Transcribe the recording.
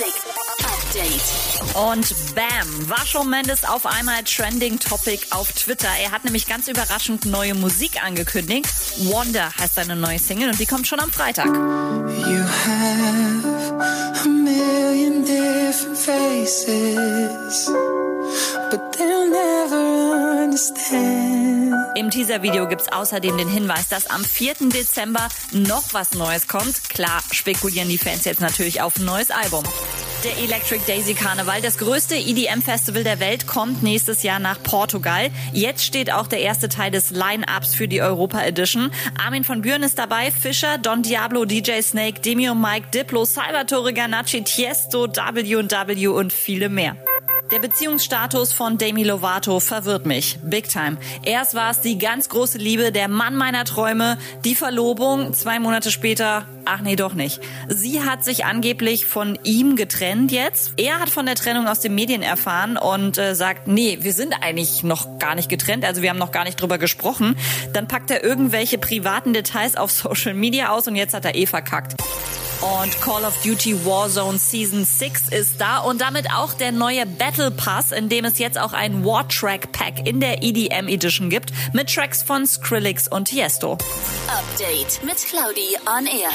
Music Update. Und bam, war Shawn Mendes auf einmal Trending Topic auf Twitter. Er hat nämlich ganz überraschend neue Musik angekündigt. Wonder heißt seine neue Single und die kommt schon am Freitag. You have a million different faces, but they'll never understand. Im Teaser-Video gibt's außerdem den Hinweis, dass am 4. Dezember noch was Neues kommt. Klar spekulieren die Fans jetzt natürlich auf ein neues Album. Der Electric Daisy Karneval, das größte EDM-Festival der Welt, kommt nächstes Jahr nach Portugal. Jetzt steht auch der erste Teil des Line-Ups für die Europa Edition. Armin von Buren ist dabei, Fischer, Don Diablo, DJ Snake, Demio Mike, Diplo, Salvatore Ganacci, Tiesto, W&W und viele mehr. Der Beziehungsstatus von Demi Lovato verwirrt mich. Big time. Erst war es die ganz große Liebe, der Mann meiner Träume, die Verlobung. Zwei Monate später, ach nee, doch nicht. Sie hat sich angeblich von ihm getrennt jetzt. Er hat von der Trennung aus den Medien erfahren und äh, sagt, nee, wir sind eigentlich noch gar nicht getrennt, also wir haben noch gar nicht drüber gesprochen. Dann packt er irgendwelche privaten Details auf Social Media aus und jetzt hat er eh verkackt. Und Call of Duty Warzone Season 6 ist da und damit auch der neue Battle Pass, in dem es jetzt auch ein War Track Pack in der EDM Edition gibt mit Tracks von Skrillex und Tiesto. Update mit Claudi on Air.